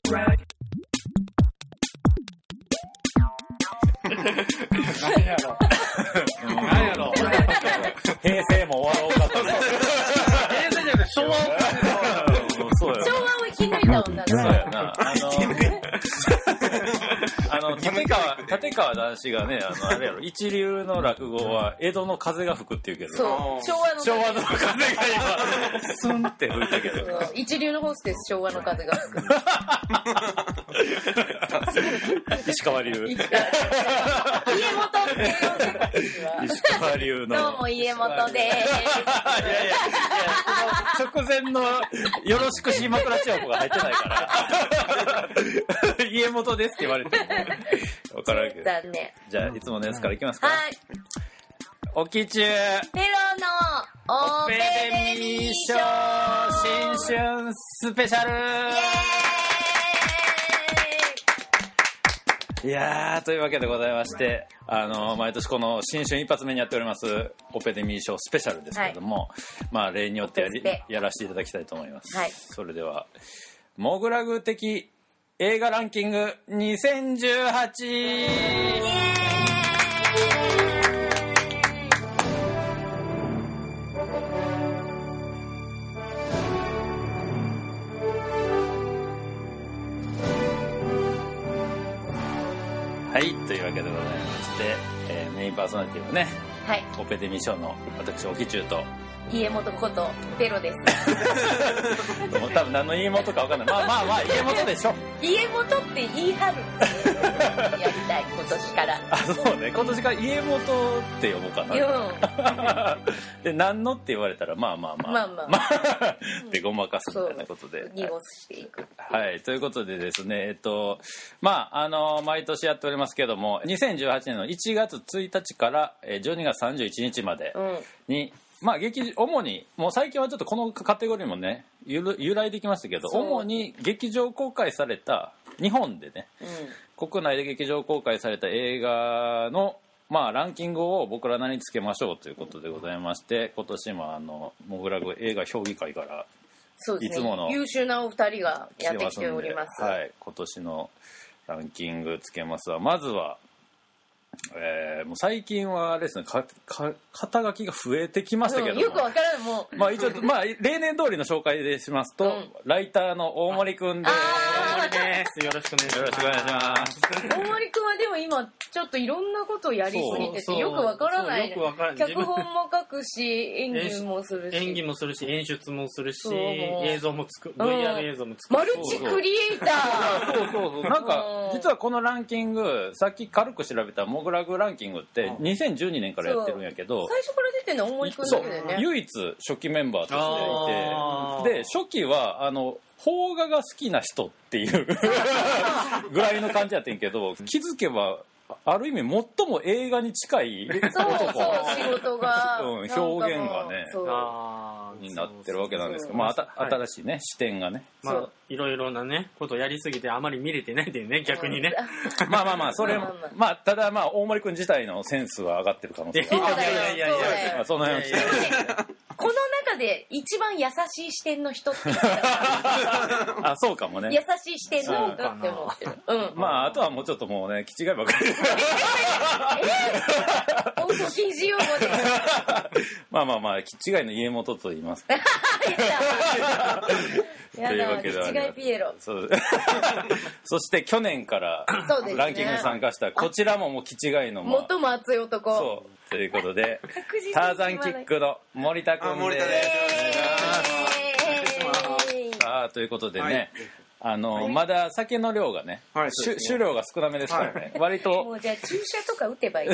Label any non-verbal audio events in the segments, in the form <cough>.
<laughs> 何やろ何やろ平成も終わろうかとね。平成じゃなくて昭和をうんそうや昭和を生き抜いた女そうが。やな。立川、立川男子がね、あの、あれやろ、<laughs> 一流の落語は、江戸の風が吹くって言うけど、そう。昭和の昭和の風が今、スンって吹いたけど。一流のホステス昭和の風が吹く。<laughs> 石川流。家元って呼んで。石川流の。どうも家元でいやいや、いや直前のよろしくし枕千代子が入ってないから、<laughs> 家元ですって言われても、わからんけす。ど。残念。じゃあ、いつものやつからいきますか。はい。おきちゅう、ペロのオペレミー賞新春スペシャルイエいやー、というわけでございまして、あの、毎年この新春一発目にやっております、オペデミー賞スペシャルですけれども、まあ、例によってやりやらせていただきたいと思います。はいそれでは、モグラグ的映画ランキング 2018! はい、といわけでございまして、えーメインパーソナリティはね、ーはい。オペデミー賞の私、オキチュウと、家元ことペロです。<laughs> もう多分何の家元か分かんない。まあまあまあ、家元でしょ。家元って言い張る。やりたい、今年から。あ、そうね。今年から家元って呼ぼうかうん。な。<laughs> で、何のって言われたら、まあまあまあ。まあまあまあ。で、ごまかすみたいなことで。濁していく。はい。ということでですね、えっと、まあ、あの、毎年やっておりますけども、2018年の1月1日からえー12月31日までうん。に、まあ、劇、主に、もう最近はちょっとこのカテゴリーもね、ゆる由来できましたけど、主に劇場公開された、日本でね、う国内で劇場公開された映画の、まあ、ランキングを僕らなりにつけましょうということでございまして今年もあのモグラグ映画評議会からそうですね。いつもの優秀なお二人がやってきております。はい、今年のランキングつけますわまずは、えーもう最近はあれですねかか肩書きが増えてきましたけども、うんよくわからん、もう。まあ一応、まあ、例年通りの紹介でしますと、うんライターの大森くんです。あーです。よろしくお願いします。よろしくお願いします。大森くんはでも今、ちょっといろんなことをやりすぎてて、よくわからない。そうよくわからない脚本も書くし、演技もするし。演技もするし、演出もするし映像も作る、うん VR 映像も作る。マルチクリエイター。そうそうそう。なんかう、ん実はこのランキング、さっき軽く調べたモグラグランキングって、2012年からやってるんやけど、最初から出てるのは大森くんそうだけだよね。唯一初期メンバーとしていて、で、初期は、あの、邦画が好きな人っていう <laughs> ぐらいの感じやってんけど、気づけば、ある意味最も映画に近いそうそう、<laughs> 仕事が。うん表現がねになってるわけなんですけど、そうまあ、新しいね、視点がね。まあそう、いろいろなね、ことをやりすぎてあまり見れてないっていうね、逆にね。<laughs> まあまあまあ、それもまあまあまあ、まあ、ただまあ、大森くん自体のセンスは上がってる可能性そうだよいやいやいやいや。その辺をいやいやいや。この中で一番優しい視点の人って言ったら <laughs> あ、そうかも優ね。しい視点なんだって思ってる。うん。まあ、あとはもうちょっともうね、気違いばっかり。放送禁止用語で。まあまあまあ、気違いの家元と言いますというわだ、け違いピエロ。そうそして去年からランキングに参加したこちらももう気違いのまあ最も熱い男。そうということでターザンキックの森田君であ森田です。すイエーイさあということでね、はい。あのまだ酒の量がね、は酒酒量が少なめですからね、割もとうじゃあ注射とか打てばいい。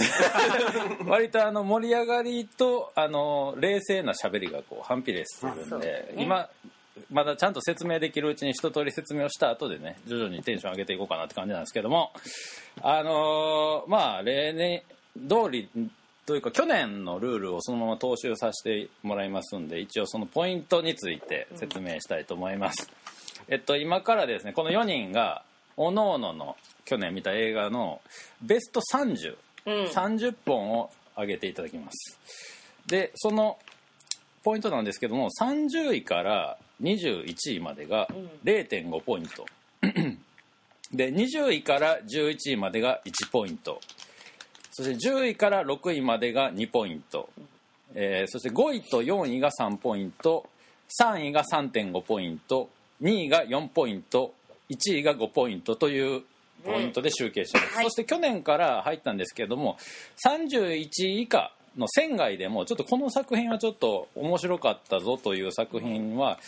<laughs> 割とあの盛り上がりとあの冷静な喋りがこう反比例してるんで、ね。今まだちゃんと説明できるうちに一通り説明をした後でね徐々にテンション上げていこうかなって感じなんですけどもあのーまあ例年通りというか去年のルールをそのまま踏襲させてもらいますんで一応そのポイントについて説明したいと思います、えっと今からですねこの4人が各々の去年見た映画のベスト30うん。30本を上げていただきます。でそのポイントなんですけども30位から21位までがうん。0.5ポイント。<clears throat> で20位から11位までが1ポイントそして10位から6位までが2ポイント、えーそして5位と4位が3ポイント。3位が3.5ポイント。2位が4ポイント。1位が5ポイントというポイントで集計しています、はい。そして去年から入ったんですけれども31位以下の県外でもちょっとこの作品はちょっと面白かったぞという作品は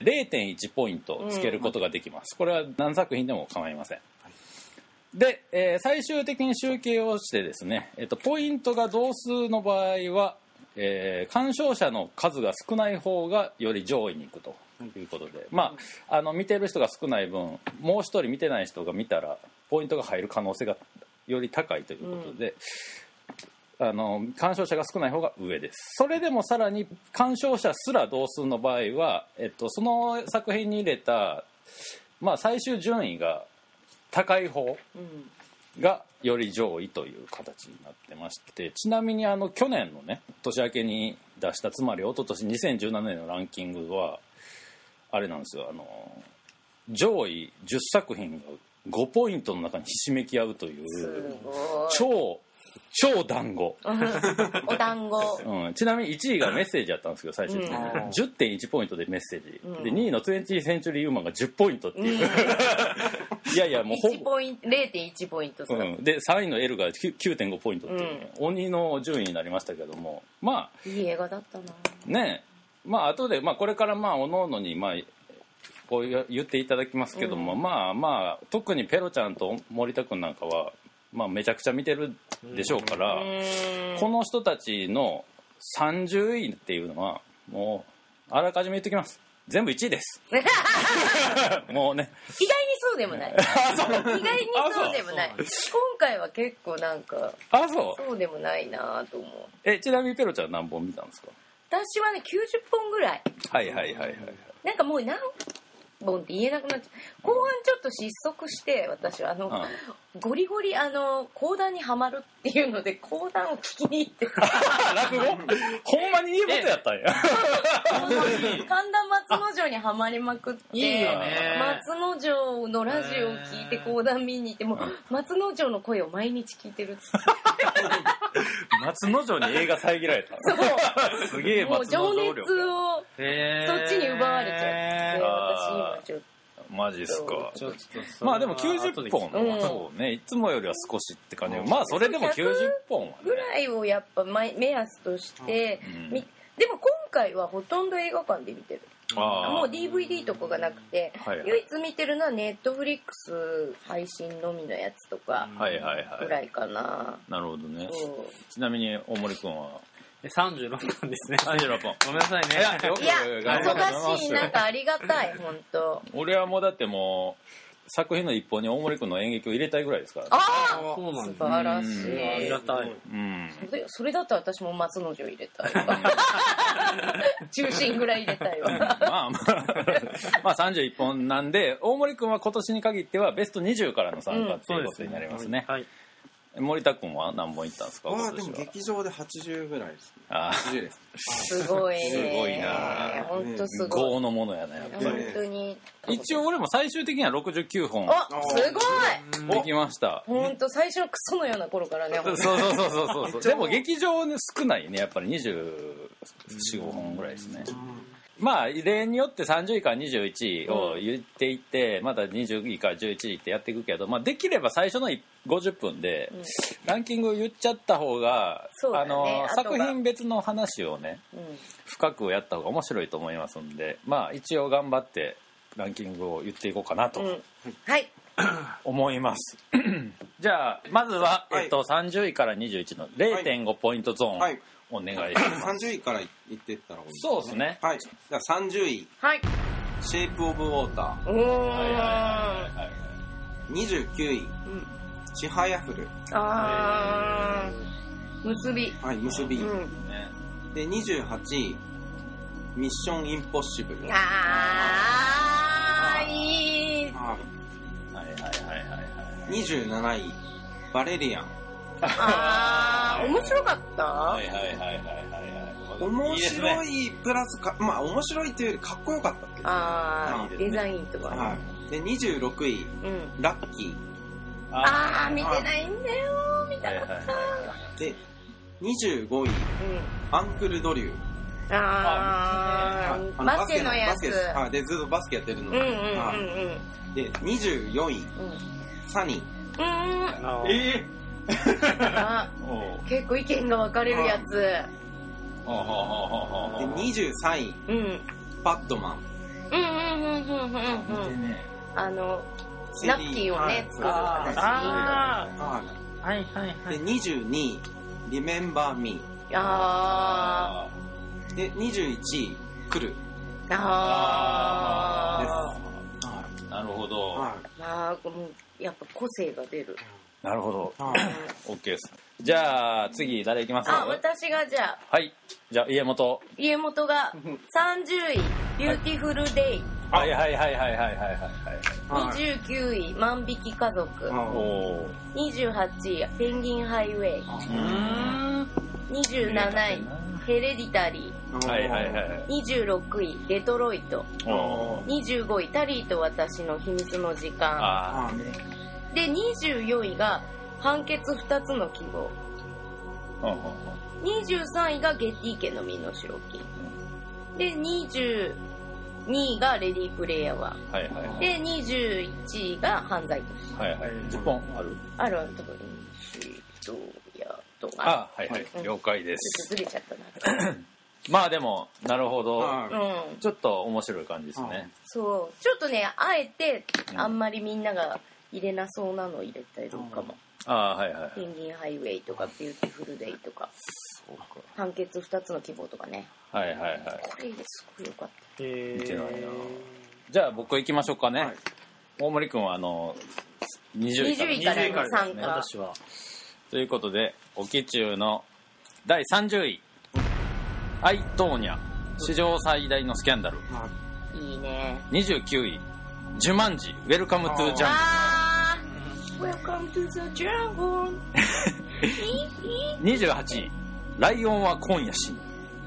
0.1ポイントつけることができます、これは何作品でも構いませんで、えー最終的に集計をしてですね、えっと、ポイントが同数の場合は、えー鑑賞者の数が少ない方がより上位に行くということで、まあ、あの見てる人が少ない分もう一人見てない人が見たらポイントが入る可能性がより高いということで、あの鑑賞者が少ない方が上です。それでもさらに鑑賞者すら同数の場合は、えっと、その作品に入れた、まあ、最終順位が高い方うん。がより上位という形になってましてちなみにあの去年のね年明けに出したつまり一昨年2017年のランキングはあれなんですよ。あの上位10作品が5ポイントの中にひしめき合うといすう超超団子、<laughs> お団子。うん、ちなみに1位がメッセージやったんですけど最終的に、うん。10.1ポイントでメッセージ、うん。で2位の20センチュリーウーマンが10ポイントっていう、いやいやもうほ1ポイント0.1ポイントさ、うん、で3位の L が9 9.5ポイントっていうね、鬼の順位になりましたけども。まいい映画だったな。あね。まあ後で、まあ、これからまあおのおのにまあこういう言っていただきますけども、まあまあ特にペロちゃんと森田君なんかは、まあ、めちゃくちゃ見てるでしょうから、この人たちの30位っていうのはもうあらかじめ言ってきます。全部1位です。<laughs> もうね。意外にそうでもない。<laughs> 意外にそうでもない。今回は結構なんかあそう。そうでもないなと思う。えちなみにペロちゃん何本見たんですか？私はね90本ぐらい。はいはいはいはいはい。なんかもう何本って言えなくなっちゃう後半ちょっと失速して私はあの、ゴリゴリあの講談にはまるっていうので講談を聞きに行って <laughs> 落語？ほんまにいいことやったんや。<laughs> 神田松之丞にはまりまくって松之丞のラジオを聞いて講談見に行ってもう松之丞の声を毎日聞いてる <laughs> 松之丞に映画遮られた。そう。すげえ松之情熱をそっちに奪われちゃって私今ちょっマジっすか。ちょっまあでも90本うん。そうね。いつもよりは少しって感じ。まあそれでも90本はね。とぐらいをやっぱ目目安として、うん。みでも今回はほとんど映画館で見てる。もう DVD とかがなくて、はいはい。唯一見てるのはネットフリックス配信のみのやつとかはいはいはい。ぐらいかな、なるほどね。うん。ちなみに大森君は？え36分ですね。36本ごめんなさいね。いや忙しいなんかありがたい <laughs> 本当。俺はもうだってもう作品の一本に大森君の演劇を入れたいぐらいですから。ねああそうなんです。素晴らしうんいありがたい。うん。それそれだったら私も松之丞入れたいわ。<laughs> 中心ぐらい入れたいわ。まあまあまあ31本なんで大森君は今年に限ってはベスト20からの参加っていうことになりますね,、はい森田君は何本いったんですか？ああでも劇場で80ぐらいですね。あ80ですすごいね。すごいな本当すあごい。豪のものやなやっぱ本り当に。一応俺も最終的には69本あすごい。できました。本当最初のクソのような頃からねそうそうそうそうそう。でも劇場ね少ないねやっぱり。245本ぐらいですねまあ例によって30位から21位を言っていって、また20位から11位ってやっていくけど、まあ、できれば最初の50分でうん。ランキングを言っちゃった方が、そうだね。あのあとが作品別の話をねうん。深くやった方が面白いと思いますんでまあ一応頑張ってランキングを言っていこうかなとうん。はい。<clears throat> 思います、<clears throat> じゃあまずは、はい。えっと、30位から21の0.5ポイントゾーン、はいお願いします。30位からいってったらいいそうですね。はい。じゃあ30位。はい「シェイプ・オブ・ウォータおー。はい。はい。はい。ー」29位うん「ちはやふるあー結び」はい。結び、うんねで28位「ミッション・インポッシブル」あーい。い。あはい。はい。はい。はい。はい。27位「バレリアンあー面白かった？はいはいはいはいはい。はい」面白いプラスかまあ面白いというよりかっこよかったっていうあいいですね。ーデザインとかはい。で26位うん。ラッキー。ああ見てないんだよ見たはいかったで25位うん。アンクルドリュー。あああバスケのやつ。バスケでずっとバスケやってるの。うんうんうんうん。はい。で24位サニー。うんあえあおう <laughs> 結構意見が分かれるやつ。で23位うんうん。バットマン。うんうんうんうんうんうん。ね。あのナプキンをね作る。ああはいはいはい。いで22位リメンバーミあー。で21位クルー。あでなるほど、まあやっぱ個性が出るなるほど。OK です。じゃあ次誰いきます？かあ私がじゃあ。はい。じゃあ家元。家元が30位「ビューティフルデイ」はい。はいはいはいはいはいはい、29位「万引き家族」28位「ペンギンハイウェイ」27位「ヘレディタリー」はいはいはい。二十六位「デトロイト」25位「タリーと私の秘密の時間」ああで24位が判決2つの希望。あほうほうほ23位がゲティ家の身の代金。で22位がレディープレイヤー1うはいはい。で21位が犯罪都市はいはい。10本ある？ある多分シートやと。あはいはい。うん。了解です。とずれちゃったな。<coughs> まあでもなるほど。はいうん。ちょっと面白い感じですね。そう。ちょっとねあえてうんあんまりみんなが入れなそうなの入れたりとかも、ああはいはいペンギンハイウェイとかビューティフルデイとか。そうか。判決2つの希望とかね。はいはいはい。これすごいよかっえ見てないな。じゃあ僕行きましょうかね、はい。大森君はあの20位から。20位から20位からですね。私は。ということで沖中の第30位「アイ・トーニャ。史上最大のスキャンダル。い。いね」29位「ジュマンジ。ウェルカム・トゥ・ジャンあー Welcome to the jungle. <laughs> 28位「ライオンは今夜死ぬ。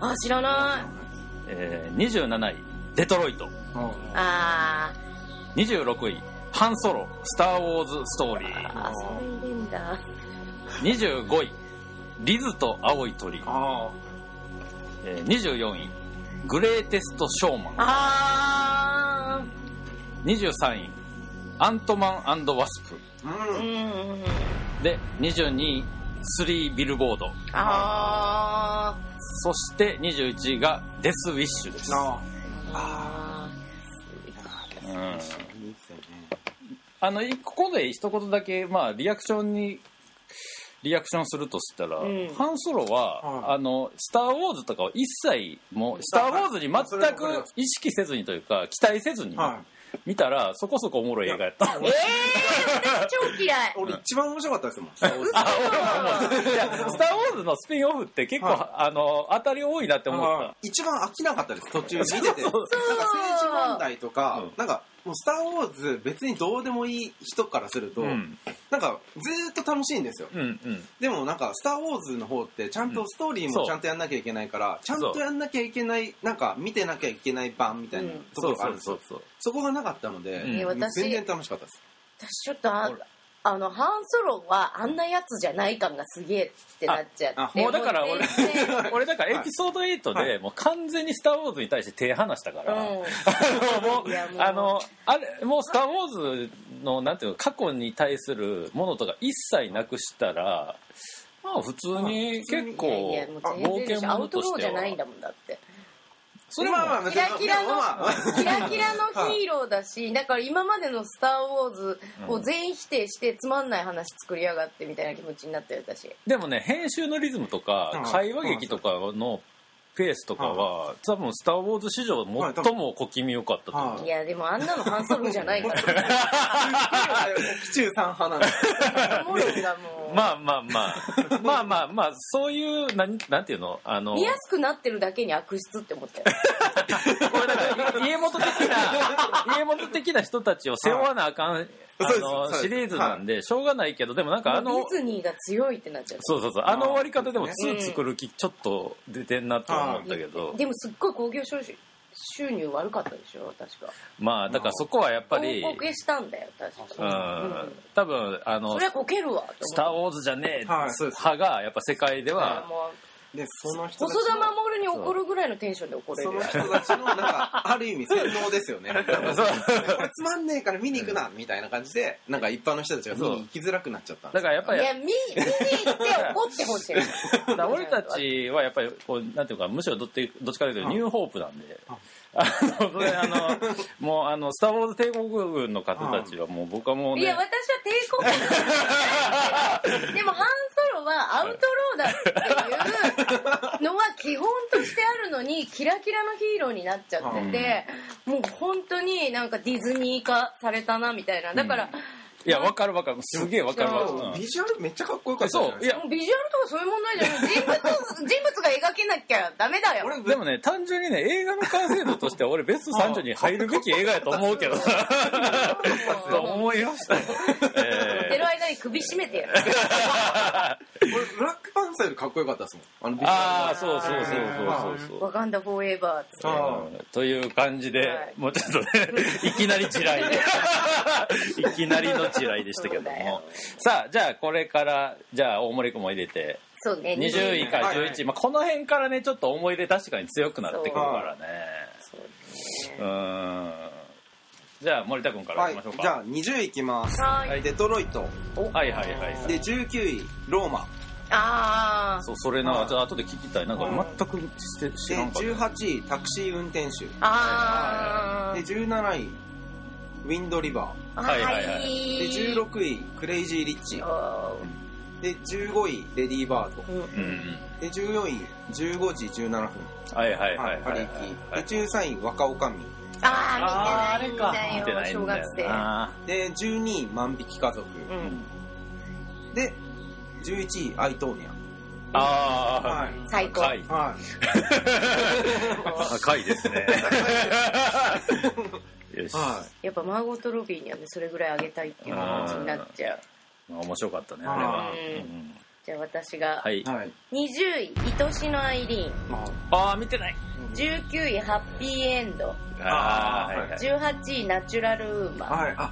あ知らない」えー27位「デトロイト。あ」26位「ハンソロ。スター・ウォーズ・ストーリー。ーあそれ入れんだ」25位「リズと青い鳥」あえー24位「グレーテスト・ショーマン」あ23位「アントマンワスプ。ーーううん。ん」で22位「スリービルボード。あ」そして21位が「デス・ウィッシュ」です、あー。あうん、いいですよねあのここで一言だけ、まあ、リアクションにリアクションするとしたら、うん。ハンソロは、はい。あの「スター・ウォーズ」とかを一切もう「スター・ウォーズ」に全く意識せずにというか期待せずには見たらそこそこおもろい映画やった。ーえー、超嫌い。俺一番面白かったですもん。<laughs> スター・ウォーズのスピンオフって結構、はい。あの、当たり多いなって思った。一番飽きなかったです途中見てて。なんか政治問題とか、うん。なんかもう「スター・ウォーズ」別にどうでもいい人からすると、うん。なんかずーっと楽しいんですよ。うんうん。でもなんか「スター・ウォーズ」の方ってちゃんとストーリーもちゃんとやんなきゃいけないから、ちゃんとやんなきゃいけないなんか見てなきゃいけない版みたいなうんとこそうろがあるんですよ、そうそうそう。そこがなかったので、うん。全然楽しかったです。私ちょっとああのハンソロはあんなやつじゃない感がすげえってなっちゃって。あもうだから俺俺だからエピソード8はでもう完全にスター・ウォーズに対して手離したから、うん。あのもうあのあれもうスター・ウォーズのなんていうの過去に対するものとか一切なくしたらまあ普通に結構いやいやもう全冒険然アウト者としてローじゃないんはだもんだってそれもまあまあキラキラのキラキラのヒーローだし <laughs> だから今までの「スター・ウォーズ」を全否定してつまんない話作りやがってみたいな気持ちになったよ私。でもね編集のリズムとかうん。会話劇とかのペースとかは多分「スター・ウォーズ」史上最も小気味良かったと思う。はい。いやでもあんなのハンソロじゃないから。<laughs> 期中さん派なんですおもろいんだもん <laughs> まあまあまあまあまあまあそういうなんなんていうの？あの見やすくなってるだけに悪質って思ったよ。<laughs> これだからい家元的な家元的な人たちを背負わなあかん、あのシリーズなんでしょうがないけどでもなんかあのディズニーが強いってなっちゃう。そうそうそう。あの終わり方でもうん2作る気ちょっと出てんなと思ったけど、でもすっごい興行収収入悪かったでしょ？確か。まあだからそこはやっぱり広告したんだよ確うかん。多分あのそれはこけるわと「スター・思ウォーズ」じゃねえ派がやっぱ世界ではもでそのう人たち細田の守に怒るぐらいのテンションで怒れるよその人たちのなんかある意味 <laughs> 洗脳ですよね。なんかそうこれつまんねえから見に行くなみたいな感じでなんか一般の人たちが見に行きづらくなっちゃった。だからやっぱりいや見見に行って怒ってほしい。<laughs> だから俺たちはやっぱりこうなんていうかむしろどっちどっちかというとニューホープなんで。あのそれあの <laughs> もうあの「スター・ウォーズ帝国軍」の方たちはもう僕はもうね。いや私は帝国軍でもハンソロはアウトローだっていうのは基本としてあるのにキラキラのヒーローになっちゃってて、もう本当になんかディズニー化されたなみたいな。だから、いやわかるわかる。すげえわかる。わビジュアルめっちゃかっこよかったじゃないそう。いやもうビジュアルとかそういう問題じゃない。人物 <laughs> 人物が描けなきゃダメだよ。俺でもね単純にね映画の完成度としては俺ベスト30に入るべき映画やと思うけどと思いましたよ、<laughs> え寝てる間に首絞めてやる。俺ブラックパンサーよりかっこよかったですもん。あのビジュアああそうそうそうそうそうワカンダフォーエバー。という感じで、はい。もうちょっとね <laughs> いきなり地雷。いきなりの地雷でしたけどもさあじゃあこれからじゃあ大森君も入れてそうね20位から11位、はいまあ、この辺からねちょっと思い入れ確かに強くなってくるからねうんじゃあ森田君からいきましょうか、じゃあ20位いきますはいデトロイトはいはいはいで19位ローマああそうそれなはいちょっと後で聞きたいなんか全くして知らんかった18位タクシー運転手ああで17位ウィンドリバあはいはいはい。ーで16位クレイジーリッチ。あで15位レディーバード。ーうんうん。で14位15時17分はいはいはいはいパリはいキで13位若女将あー見てないんだよ見てないんだよ小学生なで12位万引き家族。うん。で11位アイトーニャ。ああはい。最高。はい。赤い <laughs> ですね <laughs> よし、はやっぱマーゴット・ロビーにはねそれぐらいあげたいっていう気持ちになっちゃう。まあ面白かったねあれは、うん。うんじゃあ私がはい。いはい。20位「愛しのアイリーンああ見てない」19位「ハッピーエンド。あああーはい。はい」18位「ナチュラルウーマン。はい。あ」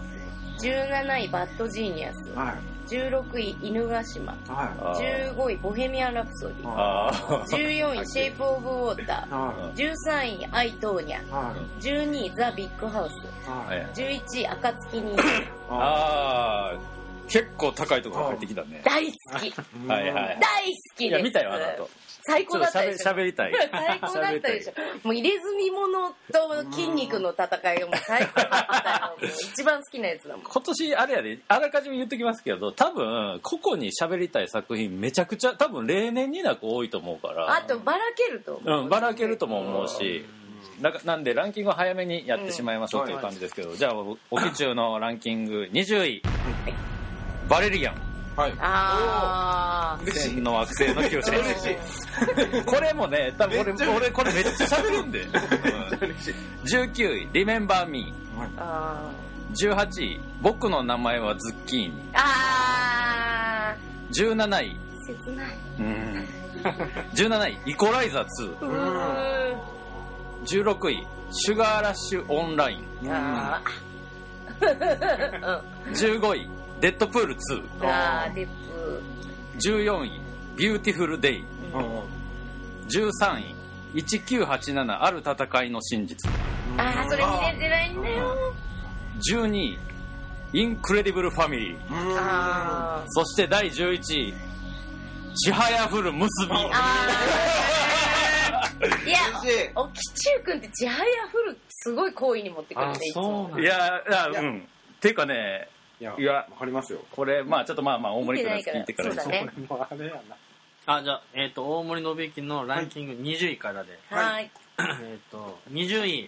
17位「バッドジーニアス」はい16位「犬ヶ島」はあー。15位「ボヘミアン・ラプソディ」あー。14位「<laughs> シェイプ・オブ・ウォーター」13位「アイ・トーニャ。い」はい。12位「ザ・ビッグ・ハウス」はい。11位「暁にああー結構高いところ入ってきたね。大好き。<laughs> はいはい。大好きです。いや見たよあの後。最高だったでしょ。喋りたい。最高だったでしょ。もう入れ墨物と筋肉の戦いがもう最高だった一番好きなやつだもん。今年あれやであらかじめ言っときますけど多分個々に喋りたい作品めちゃくちゃ多分例年になく多いと思うから。あとばらけると思う、うん、ばらけるとも思うし、だかなんでランキングを早めにやってしまいましょうという感じですけど、じゃあ、おおき中のランキング20位、バレリアン、はい。あ嬉しい。千の惑星の救世嬉しい。<laughs> これもね、多分俺、俺これめっちゃ喋るんで。嬉しい19位、リメンバーミー。あー。18位、僕の名前はズッキーニ。ー。あ17位、ー切ない。うん。17位、イコライザー2。うー。16位、シュガーラッシュオンライン。あー。15位、デッドプール2。うんあーデップ14位、ビューティフルデイ。13位、1987ある戦いの真実。ああそれ見れてないんだよ12位、インクレディブルファミリー。あーそして第11位、ちはやふる結び。あーいや嬉しいおきちゅうくんってちはやふるすごい好意に持ってくるんあでいつそうもいや、いやいやうん。ていうかね、いやいや。わかりますよ。これ、まあちょっとまあまあ大森君が聞いてから見てないからもう <laughs> あれやなあじゃあえっ、と大森信之のランキング20位からで、はい。えっと20位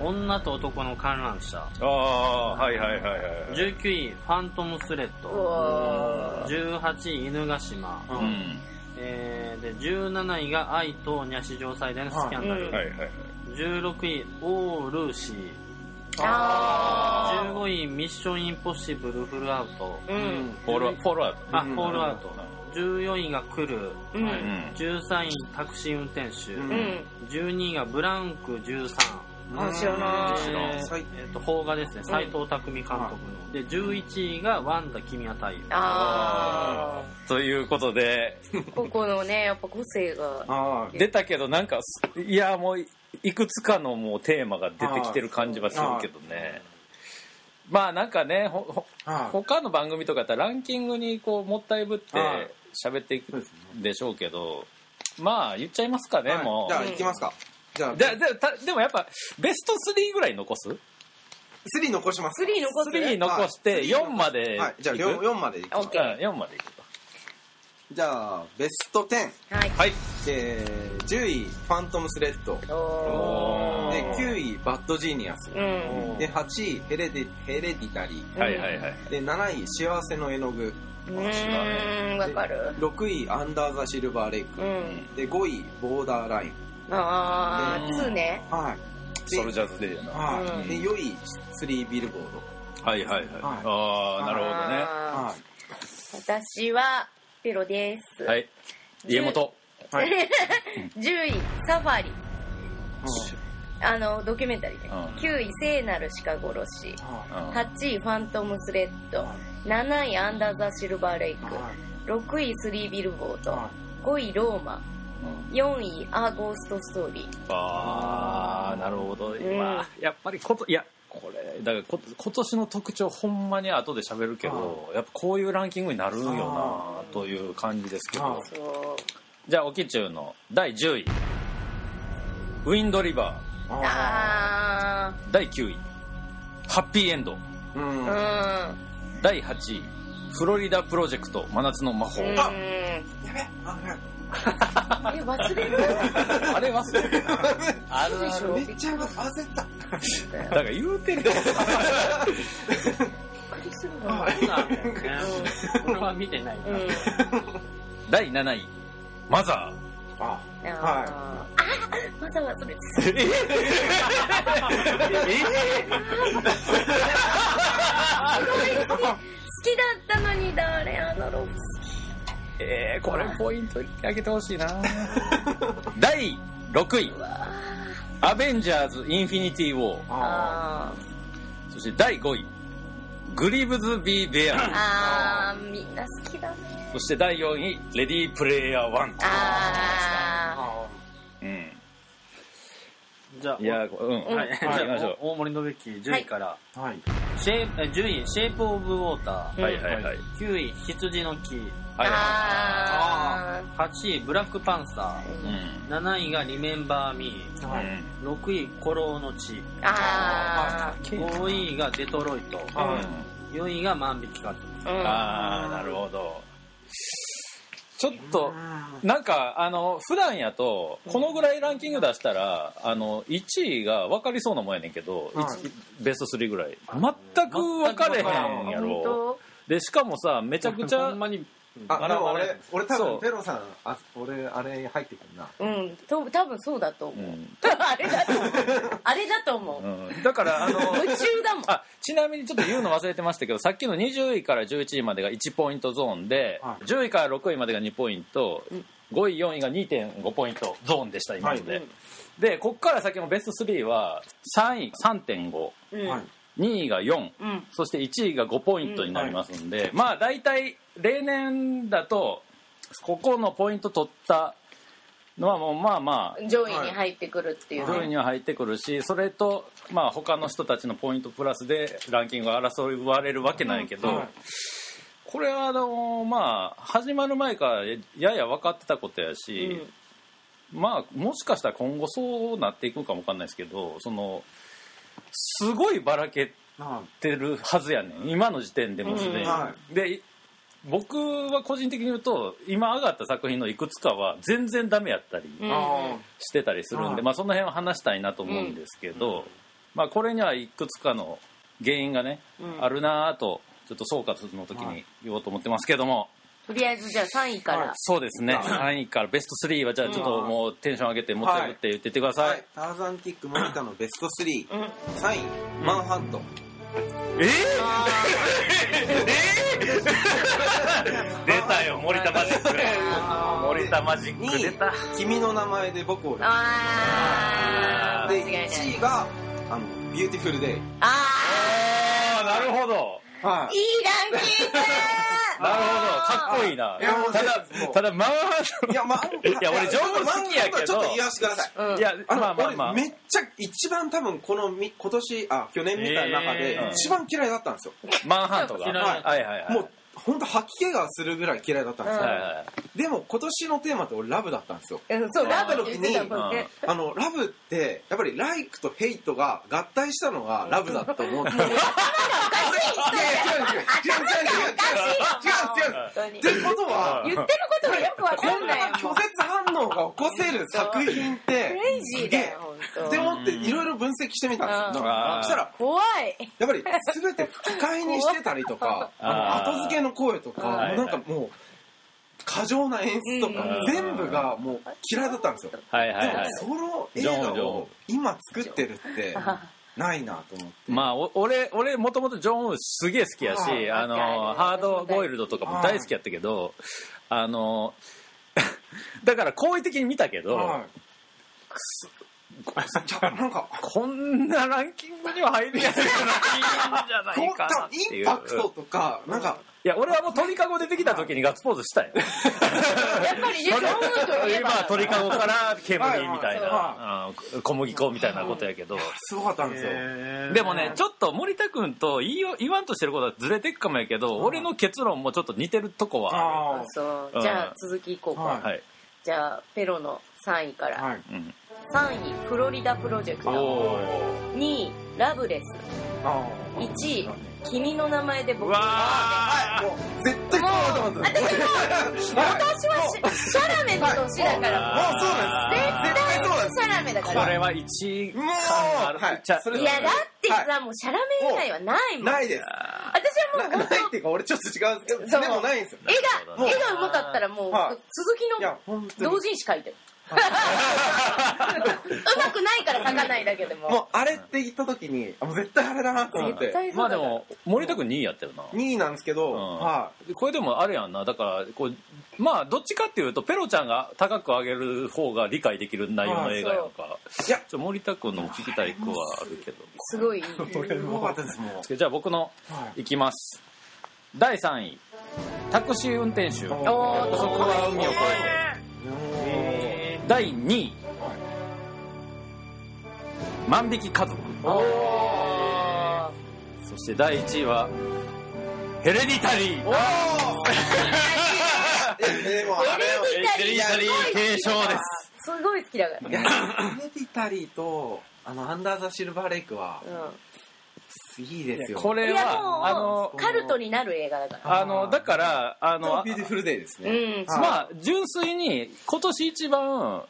女と男の観覧車。ああ、はいはいはいはい。19位ファントムスレッドうわ18位犬ヶ島、ううん。ん。えー、で17位がアイトーニャ史上最大のスキャンダル、うんはいはいはい。16位オールーシーあ15位ミッションインポッシブルフルアウト。ーうん。フォール、フォールアウト。あ、うん。フォールアウト14位がクルうん。うん13位タクシー運転手、うん。うん12位がブランク13あ知らない。えっと邦画ですね。斎藤工監督の、で11位がワンダ君は太陽あということで。あここのねやっぱ個性が。あ出たけどなんかいやもういくつかのもうテーマが出てきてる感じはするけどね。まあなんかねほ他の番組とかやったらランキングにこうもったいぶってはい。喋っていくですねでしょうけどまあ言っちゃいますかね、はい。もう。じゃあ行きますか。じゃあ。ででたでもやっぱベスト3ぐらい残す？3残します3残す？3残してはい。4まではい。じゃあいく？4, 4までいきます。オッケーうん4までいくとじゃあベスト10はい。はい。で10位ファントムスレッド。おでー9位バッドジーニアス。うん。で8位ヘレデヘレディタリはいはいはい。ーで7位幸せの絵の具。うーんわかる。6位アンダーザシルバーレイク。うん。で5位ボーダーライン。ああ2ね。はい。ソルジャーズデーやな。はい、うん。で4位3ビルボード。はいはいはい、ああなるほどね。あはー私はペロです。はい。家元。いはい。<laughs> 10位サファリ。うあのドキュメンタリーね。うん。9位聖なる鹿殺し。んうん。8位ファントムスレッド。7位アンダーザシルバーレイク。6位スリービルボード。5位ローマ。4位アーゴーストストーリー。ああなるほど、ん。まあやっぱりこといやこれだからこ今年の特徴ほんまに後で喋るけどやっぱこういうランキングになるんよなという感じですけあどじゃあ沖中の第10位。ウィンドリバあー。第9位。ハッピーエンド。第8位。フロリダプロジェクト。真夏の魔法、うんやべあえ忘れる？あれ忘れる。あるでしょ？めっちゃ焦った。だから言うてるよ。びっくりするわ。そうなんだよね俺は見てない第7位。マザああーはあまだ忘れてー？<laughs> た好きだったのに誰？あのロブえー、これポイントあげてほしいな。<laughs> 第6位。アベンジャーズ・インフィニティ・ウォー。ああそして第5位。グリブズ・ビー・ベアーあーみんな好きだね。そして第4位レディープレイヤー1ああうん。じゃあいやうん、うん。はい、はい。じゃあ行きましょう。お大森信之10位から、はい。シェイえ10位シェイプオブウォーター、はいはいはい。9位羊の木はい。あ8位ブラックパンサうん。ー7位がリメンバーミー。はいうん。6位古老の地。ー。あ5位がデトロイト。はい4位が万引き家族ーうん。ああなるほど。ちょっとなんかあの普段やとこのぐらいランキング出したらあの1位が分かりそうなもんやねんけど、はい一ベスト3ぐらい。全く分かれへんや本ろでしかもさめちゃくちゃほんまにあでも俺俺多そう。分ペロさんあ俺あれ入ってくるな。当うんと多分そうだと思う、うん。<laughs> あれだと思う。あれだと思う、うん。だからあの <laughs> 夢中だもん。あちなみにちょっと言うの忘れてましたけど <laughs> さっきの20位から11位までが1ポイントゾーンで、はい。10位から6位までが2ポイント、うん。5位4位が2.5ポイントゾーンでした今ので、うん。でこっから先のベスト3は3位3.5うん。はい2位が4うん。そして1位が5ポイントになりますんで、まあ大体例年だとここのポイント取ったのはもうまあまあ上位に入ってくるっていう、上位には入ってくるしそれとまあ他の人たちのポイントプラスでランキングが争われるわけないけど、はい。これはあのまあ始まる前からやや分かってたことやし、まあもしかしたら今後そうなっていくかもわかんないですけどそのすごいばらけあてるはずやねん。今の時点でもすでに、で僕は個人的に言うと今上がった作品のいくつかは全然ダメやったりうん。あしてたりするんで、はい。まあ、その辺は話したいなと思うんですけど、まあ、これにはいくつかの原因がね、うん。あるなぁとちょっと総括の時に言おうと思ってますけども、とりあえずじゃあ3位から、そうですね。3位からベスト3はじゃあちょっともうテンション上げて持ってくって言ってってください、はい。ターザンキック森田のベスト33うん。位マンハット。ンえあー、出たよ森田マジック。<laughs> 森田マジック出た。君の名前で僕を。であー間違いない。1位があのビュー。ティフルデイあああなるほどはい。ーいいランキングなるほど。かっこいいな。いやもうただもうただまあいやまあいや俺ジョンウ好きやけど。ちょっと言わせてください。うんいやあの、まあまあまあ俺めっちゃ一番多分このみ今年あ。去年みたいな中でえー一番嫌いだったんですよ、マンハントが嫌いはいはいはいもう本当吐き気がするぐらい嫌いだったんですよ、でも今年のテーマって俺ラブだったんですよ。そうラブの時にあのラブってやっぱりライクとヘイトが合体したのがラブだと思って。頭 <laughs> がおかしい人。違う違う違う違ってことは言ってることがよくわかんないこんな拒絶反応が起こせる作品ってクレイジーだよって思っていろいろ分析してみたんですよ。そしたら怖い。やっぱり全て吹き替えにしてたりとか後付けの声とかはい。もうなんかもう過剰な演出とかうん。全部がもう嫌いだったんですよ。はいはいはい。でもその映ジョン画を今作ってるってないなと思って。まあ、お俺、俺、もともとジョン・ウーすげえ好きやし、はい。あの、わかるハードボイルドとかも大好きやったけど、あの、<laughs> だから好意的に見たけど、はい。じゃあなんかこんなランキングには入りやすいランキングじゃなこういかなっていう。インパクトとかなんかいや、俺はもう鳥かご出てきた時にガッツポーズしたよ。やっぱりねジョンウーといえば今、鳥かごから煙みたいはな、うん小麦粉みたいなことやけど。すごかったんですよ。でもね、ちょっと森田君と言いよ言わんとしてることはずれてくかもやけど、俺の結論もちょっと似てるとこはああそう。じゃあ続きいこうか、はい。じゃあペロの3位から、あはい。うん3位フロリダプロジェクトお2位ラブレスあ1位君の名前で僕うわはいもう絶対そうだと思って私も私はシシャラメの年だから。もうそうなんです。絶対そうなんです。シャラメだからこれは1位もうい。じゃあそれいやだってさ、はもうシャラメ以外はないもん。ないです。私はもうないっていうか俺ちょっと違う。んですけどでもないんですよ。絵が絵が上手かったらもう、はい。続きの同人誌書いてる。う <laughs> まくないから書かないだけでももうあれって言った時にあもう絶対あれだなと思って絶対そうだからまあでも、森田君2位やったよな。2位なんですけど、うんはこれでもあれやんな。だから、こう、まあ、どっちかっていうと、ペロちゃんが高く上げる方が理解できる内容の映画やんか。いやちょ森田君のも聞きたい句はあるけど。すごいいいいこれもかったですもうじゃあ僕の、はいいきます。第3位。タクシー運転手。おおー約束は海を越えて。第2位。万引き家族。そして第1位は、ヘレディタリー。おーえでもあれをヘレディタリーヘレディタリー継承です。すごい好きだから、ヘレディタリーとあのアンダーザシルバーレイクはういいですよ。これやもうは、あの、カルトになる映画だから。あの、だから、あの、ビューティフルデイですね、まあ、純粋に今年一番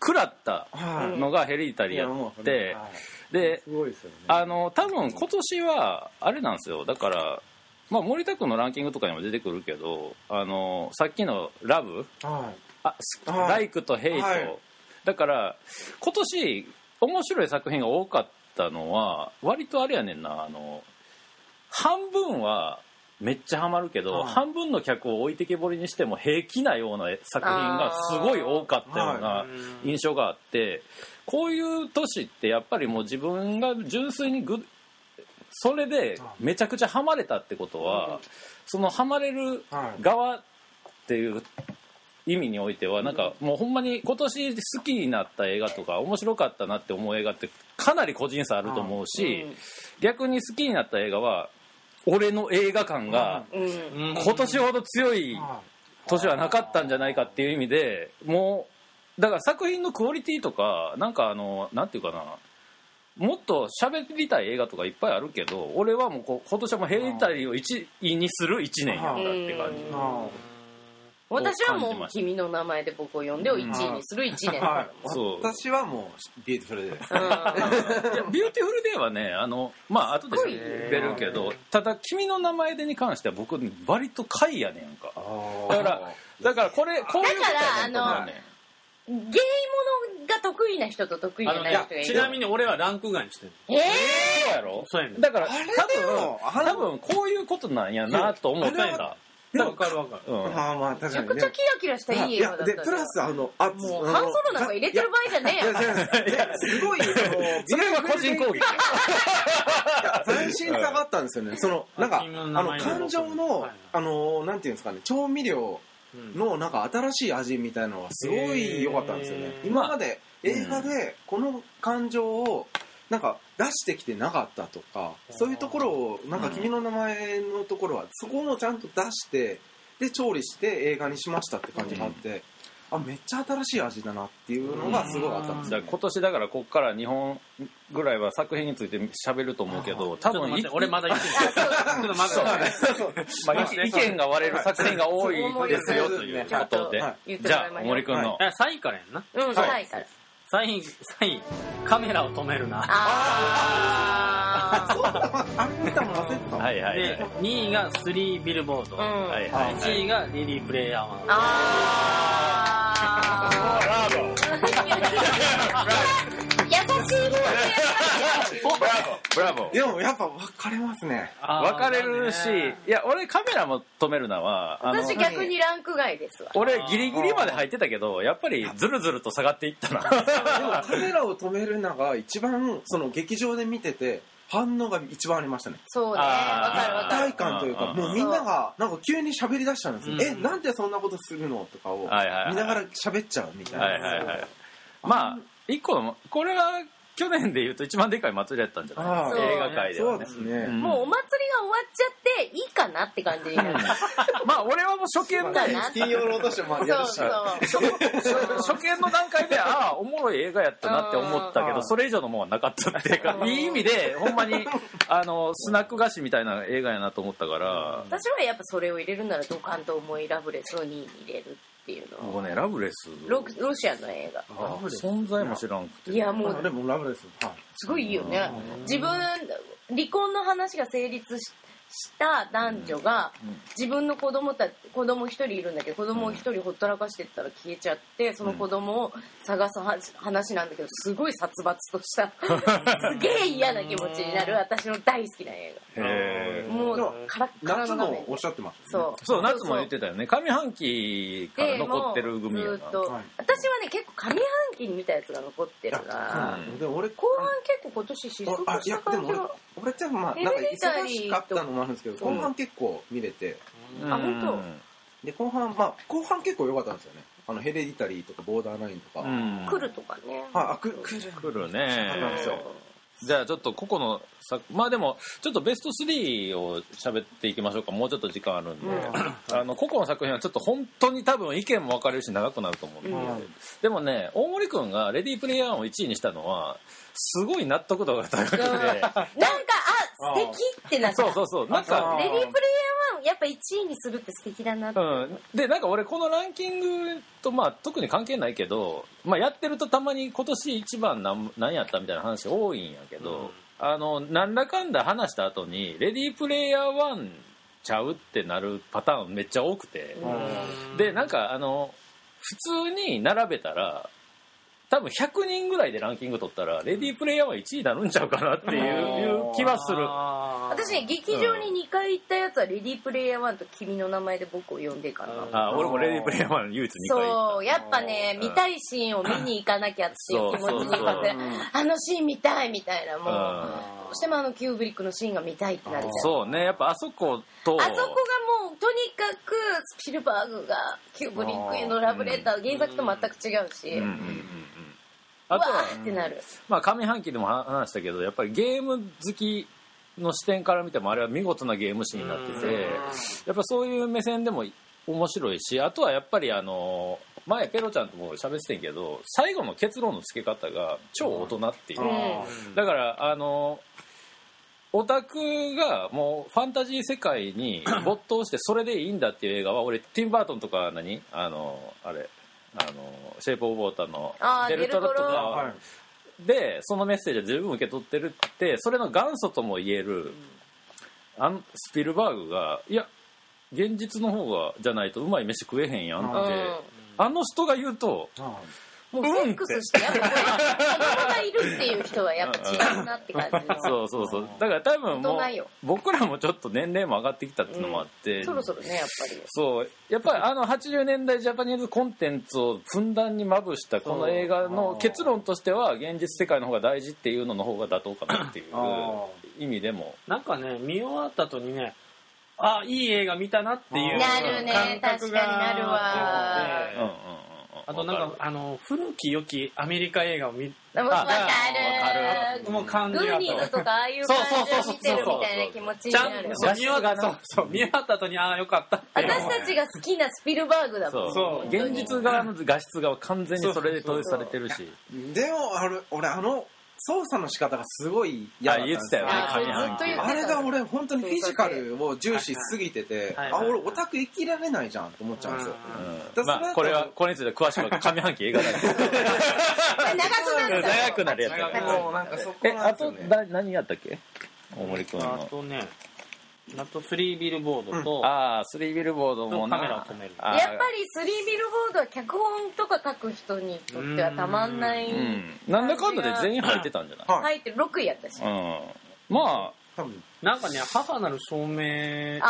食らったはい。のがヘレディタリーやって、はい。で、あの、多分今年は、あれなんですよ。だから、まあ、森田君のランキングとかにも出てくるけど、あの、さっきのラブはあ、すはい。ライクとヘイト。はい。だから、今年、面白い作品が多かったのは、割とあれやねんな、あの、半分は、めっちゃハマるけど、はい。半分の客を置いてけぼりにしても平気なような作品がすごい多かったような印象があって、こういう年ってやっぱりもう自分が純粋にグそれでめちゃくちゃハマれたってことは、そのハマれるはい。側っていう意味においてはなんかもうほんまに今年好きになった映画とか面白かったなって思う映画ってかなり個人差あると思うし、うん。逆に好きになった映画は俺の映画館がうん。今年ほど強いは年はなかったんじゃないかっていう意味でもうだから作品のクオリティとかなんかあのなんていうかなもっと喋りたい映画とかいっぱいあるけど俺はもうこう今年はもうヘレディタリーを1位にする1年やったって感じ私はもう「感じました君の名前で僕を呼んで」を1位にする1年。う。私はもうビューティフルデイで。すうん。い <laughs> やビューティフルデーはねあのまあ後ですごい。喋るけどただ君の名前でに関しては僕割と下位やねんか。だからだからこれこういうことやねんだか。らあのねゲイものが得意な人と得意じゃない人がいる。ちなみに俺はランク外にしてる。えー？そうやろ？そうやねん。だから多でもあ分多分こういうことなんやなと思ってあれはたわかるわかる。うん。まあまあ確かにね。めちゃくちゃキラキラしたいい映画だったでプラスあのあもうハンソロなんか入れてる場合じゃねえよ。いやいやいやですごいあのそれは個人攻撃。斬新さがあったんですよね。そのなんかあ君の名の前の感情のはいあのなんていうんですかね調味料うん。のなんか新しい味みたいなのがすごい良かったんですよね。へー。今まで映画でこの感情をなんか出してきてなかったとかそういうところをなんか君の名前のところはそこもちゃんと出してで調理して映画にしましたって感じがあってあめっちゃ新しい味だなっていうのがすごいあったんですよ。だから今年だからこっから2本ぐらいは作品について喋ると思うけど多分いちょっと待って、俺まだ言ってない。ちょっと待って。まあ、意見が割れる作品が多いですよということで、じゃあ森君の、え、3位からやんな。うんはい。から3位、3位、カメラを止めるな。ああそう。だあれ見たの忘れてたはいはいはい。で、2位が3ビルボード。ーうん。はいはい1位がリリープレイヤー1。あー。優しい <laughs> <laughs> ブラボーでもやっぱ分かれますね。分かれるしいや俺カメラも止めるのはあの私逆にランク外ですわ。俺ギリギリまで入ってたけどやっぱりズルズルと下がっていったな。でもカメラを止めるのが一番その劇場で見てて反応が一番ありましたね。そうね。わかるわかる。一体感というかうん。もうみんながなんか急に喋り出したんですよ。うん。えなんでそんなことするの？とかを見ながら喋っちゃうみたいな。はいはいはい。まあ一個のこれは去年で言うと一番でかい祭りやったんじゃない？あー映画界ではね。そうですね。うん。もうお祭りが終わっちゃっていいかなって感じ。<laughs> まあ俺はもう初見でだな金曜ロードショーもやるし初見の段階でああおもろい映画やったなって思ったけうん。どそれ以上のものはなかったっていうかいい意味でほんまにあのスナック菓子みたいな映画やなと思ったから。私はやっぱそれを入れるならドカンと重いラブレスを2位に入れるっていうの。僕ねラブレスロロシアの映画。あ存在も知らんくて。いやもう。あでもラブレスはい。すごいいいよね自分離婚の話が成立しした男女が自分の子供た子供一人いるんだけど子供を一人ほったらかしてったら消えちゃってその子供を探すは話なんだけどすごい殺伐とした <laughs> すげえ嫌な気持ちになる私の大好きな映へえ画もうカラッカラ夏の画面。もおっしゃってましたそう。そう夏も言ってたよね。上半期からで残ってる組やなはい。私はね結構上半期に見たやつが残ってるからうんでも俺後半結構今年失速した感じが俺ってまあなんか忙しかったのもあるんですけど後半結構見れて。うん。あ本で後半まあ後半結構良かったんですよね。あのヘレディタリーとかボーダーラインとか、うん。来るとかね。はいあく来る。来るそうなんねですよじゃあちょっと個々の作まあでもちょっとベスト3を喋っていきましょうか。もうちょっと時間あるんで、あの個々の作品はちょっと本当に多分意見も分かれるし長くなると思うんで、うん。でもね大森君が「レディープレイヤー1」を1位にしたのはすごい納得度が高くて。なんかあ素敵ってなった。そうそうそう。なんあかレディープレイヤー1やっぱ1位にするって素敵だなって、うん、でなんか俺このランキングとまあ特に関係ないけど、まあ、やってるとたまに今年一番なん何やったみたいな話多いんやけど、あのなんだかんだ話した後に「レディープレイヤー1ちゃう?」ってなるパターンめっちゃ多くて、でなんかあの普通に並べたら多分100人ぐらいでランキング取ったら「レディープレイヤーは1位になるんちゃうかなっていういう気はする。私ね劇場に2回行ったやつはレディープレイヤー1と君の名前で僕を呼んでかなあ俺もレディープレイヤー1唯一2回行った。そう。やっぱねうん見たいシーンを見に行かなきゃっていう気持ちにさせあのシーン見たいみたいなもう。うん。どうしてもあのキューブリックのシーンが見たいってなっちゃうそうね。やっぱあそことあそこがもうとにかくスピルバーグがキューブリックへのラブレター原作と全く違うし、うんうんうんうんあとは、ーってなる。まあ、上半期でも話したけどやっぱりゲーム好きの視点から見てもあれは見事なゲーム誌になっててやっぱそういう目線でも面白いしあとはやっぱりあの前ペロちゃんとも喋ってたんけど最後の結論の付け方が超大人っていう、うん。だからあのオタクがもうファンタジー世界に没頭してそれでいいんだっていう映画は俺ティンバートンとか何あのあれあのシェイプ・オブ・ウォーターのデルトロとかはい。でそのメッセージは十分受け取ってるってそれの元祖とも言えるあのスピルバーグがいや現実の方がじゃないとうまい飯食えへんやんって、うん。あの人が言うとあもうセックスしてやっぱこれ子供がいるっていう人はやっぱ違うなって感じの。<laughs> そうそうそう。だから多分もう僕らもちょっと年齢も上がってきたっていうのもあって、そろそろねやっぱり。そう。やっぱりあの80年代ジャパニーズコンテンツをふんだんにまぶしたこの映画の結論としては現実世界の方が大事っていうのの方が妥当かなっていうあ意味でも。なんかね見終わった後にねあいい映画見たなっていうなるね感覚が確かになるわ。うんうんあとなんかあの古き良きアメリカ映画を見でもわかわかる。もう感じがグーニーズとかああいう感じを見てるみたいな気持ちにちゃなんるよそうそう。そう。見終わった後にああよかった私たちが好きなスピルバーグだもん。そう。現実側の画質が完全にそれで統一されてるし。でもあれ俺あの操作の仕方がすごい嫌だったんですよ。あ言ってたよねあそれが俺本当にフィジカルを重視しすぎててはいはいあ俺オタク生きられないじゃんと思っちゃうんですよ。うん。まあこれはこれについて詳しくは上半期映画だけど。<laughs> 長くなった長くなるやつもうなんかそこえあとなんですよね。だ何やったっけ？大森君あの。とねあとスリービルボードと、ああスリービルボードもな。カメラを止める。やっぱりスリービルボードは脚本とか書く人にとってはたまんない。うん。なんだかんだで全員入ってたんじゃない？はい。入って6位やったし。うん。ま多分なんかね母なる証明思い出し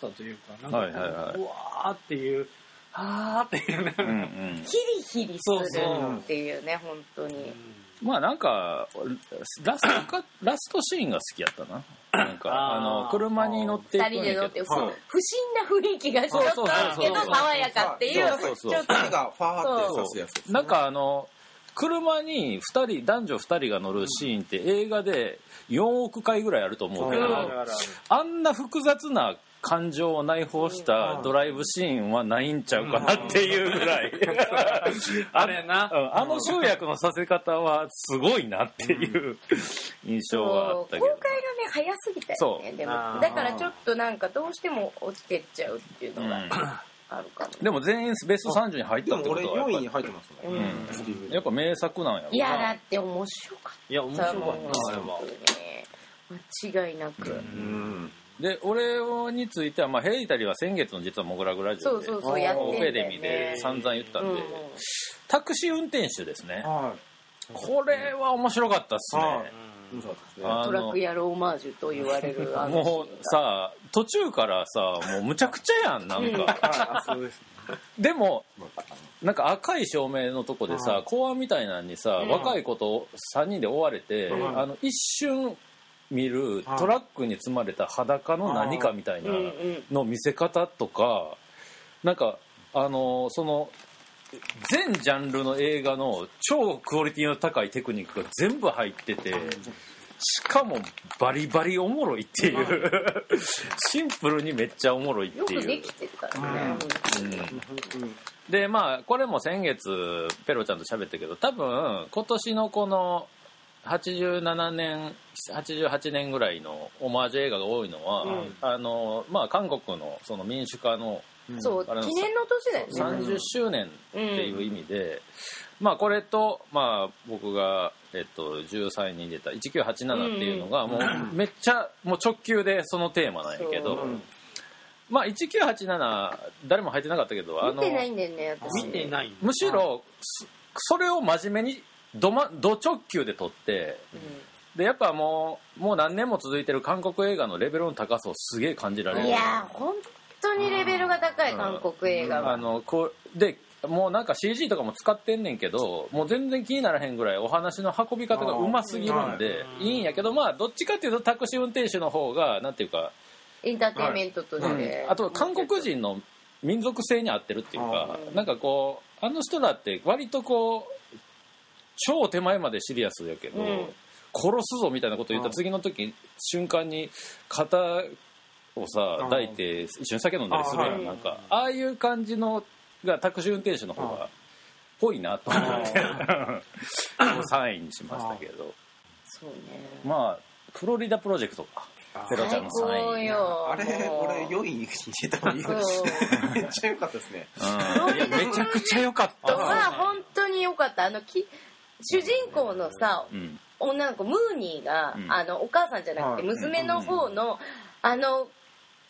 たというかなんかはいはいはい。うわーっていうあーっていうね、あうん。<laughs> うんヒリヒリするっていうね本当にまあなんかラストかラストシーンが好きやったな。なんかあの車に乗っていく2んやけど。人で乗ってふはい不審な雰囲気がちょっとあるけどそうそうそうそう。爽やかっていう。そうそうそうちょっと手がファーって刺すやつですね。なんかあの車に2人男女2人が乗るシーンって映画で4億回ぐらいあると思うけど、うんあんな複雑な感情を内包したドライブシーンはないんちゃうかなっていうぐらい。<laughs> あれな。うんあの集約のさせ方はすごいなっていう印象はあったけど。公開がね早すぎたよね。そう。でもだからちょっとなんかどうしても落ちてっちゃうっていうのがうん。あるかも。でも全員ベスト30に入ったってこでも俺4位とはやっに入ってますうねんぱスリーブりやっぱ名作なんやろいやだって面白かいや面白かったあれは。間違いなく。うんで俺については、まあ、ヘイタリーは先月の実はモグラグラジオでそうそうそうやってんだよねオペデミで散々言ったんで、うんタクシー運転手ですね。はこれは面白かったっすね。はい。うん。いそうですねあトラックやるオマージュと言われる <laughs> あのもうさ途中からさもうむちゃくちゃやんなんか。はいあそうです。でもなんか赤い照明のとこでさはい。公安みたいなのにさ、うん。若い子と3人で追われて、うんあの一瞬見るはい。トラックに積まれた裸の何かみたいなの見せ方とかなんかあのその全ジャンルの映画の超クオリティの高いテクニックが全部入っててしかもバリバリおもろいっていう。<laughs> シンプルにめっちゃおもろいっていう。よくできてるからね。うん。本当に本当にでまあこれも先月ペロちゃんと喋ったけど多分今年のこの87年88年ぐらいのオマージュ映画が多いのは、うん。あのまあ、韓国のその民主化のそうあの記念の年だよね。30周年っていう意味で、まあこれと、まあ、僕が、えっと、13位に出た1987っていうのがもうめっちゃもう直球でそのテーマなんやけど、まあ1987誰も入ってなかったけどあの見てないんだよね私。見てない。むしろそそれを真面目にど,、ま、ど直球で撮ってでやっぱもうもう何年も続いてる韓国映画のレベルの高さをすげえ感じられる。うんいやー本当にレベルが高い韓国映画あはのこうでもうなんか CG とかも使ってんねんけどもう全然気にならへんぐらいお話の運び方がうますぎるんでうん。いいんやけどまあどっちかっていうとタクシー運転手の方がなんていうか、エンターテインメントとしうん。てあと韓国人の民族性に合ってるっていうかうん。なんかこうあの人らって割とこう超手前までシリアスやけど、うん。殺すぞみたいなこと言った次の時瞬間に肩をさうん。抱いて一緒に酒飲んだりするやうん。んなんかああいう感じのがタクシー運転手の方がぽいなと思って3位にしましたけど。そうね。まあフロリダプロジェクトか。ペロちゃんの最高3位よ。あれ俺4位に入れた方がいめっちゃ良かったですね。うん。いやめちゃくちゃ良かった。とは本当に良かった。あのき主人公のさうん。女の子ムーニーが、うん。あのお母さんじゃなくてはい。娘の方の、あの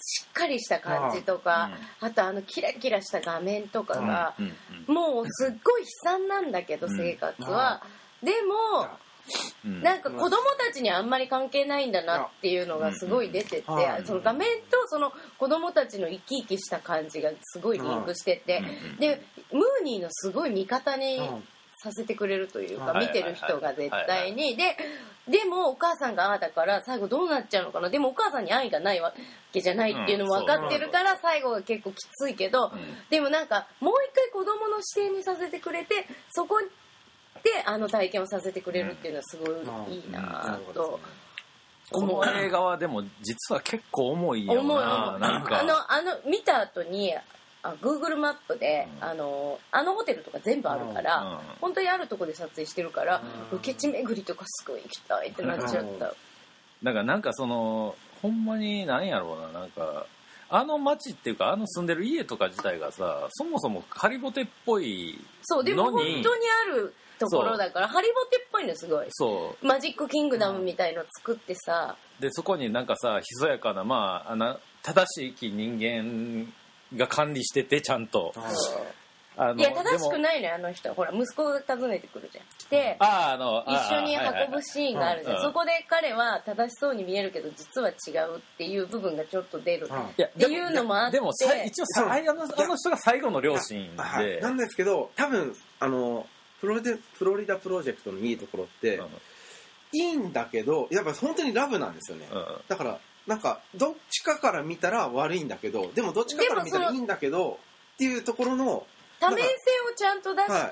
しっかりした感じとか、あとあのキラキラした画面とかが、うんもうすっごい悲惨なんだけど、うん。生活は。でも、うん。なんか子供たちにあんまり関係ないんだなっていうのがすごい出てて、その画面とその子供たちの生き生きした感じがすごいリンクしてて、うん。でムーニーのすごい味方にうんさせてくれるというか、はい見てる人が絶対に、ででもお母さんがああだから最後どうなっちゃうのかな？でもお母さんに愛がないわけじゃないっていうのも分かってるから最後が結構きついけど、でもなんかもう一回子供の視点にさせてくれてそこであの体験をさせてくれるっていうのはすごいいいなぁとこ思う。の映画はでも実は結構重いよな。思うなんか。あのあの見た後にあ Google マップで、うん。あのあのホテルとか全部あるから、うん本当にあるとこで撮影してるから、うん。ロケ地巡りとかすごい行きたいってなっちゃった、だからなんかそのほんまになんやろうななんかあの街っていうかあの住んでる家とか自体がさそもそもハリボテっぽいそうでも本当にあるところだからハリボテっぽいのすごい。そマジックキングダムみたいの作ってさ、うでそこになんかさひそやかなまああの正しい人間が管理しててちゃんと。あのいや正しくいないのよあの人。ほら息子が訪ねてくるじゃん。来てああの一緒に運ぶシーンがあるじゃん、うん。そこで彼は正しそうに見えるけど実は違うっていう部分がちょっと出る、っていう。のもあって。でもさ一応あのあの人が最後の両親で。はい、なんですけど多分あのフロリダフロリダプロジェクトのいいところって、うん。いいんだけどやっぱ本当にラブなんですよね、うん。だからなんかどっちかから見たら悪いんだけどでもどっちかから見たらいいんだけどっていうところの多面性をちゃんと出して、は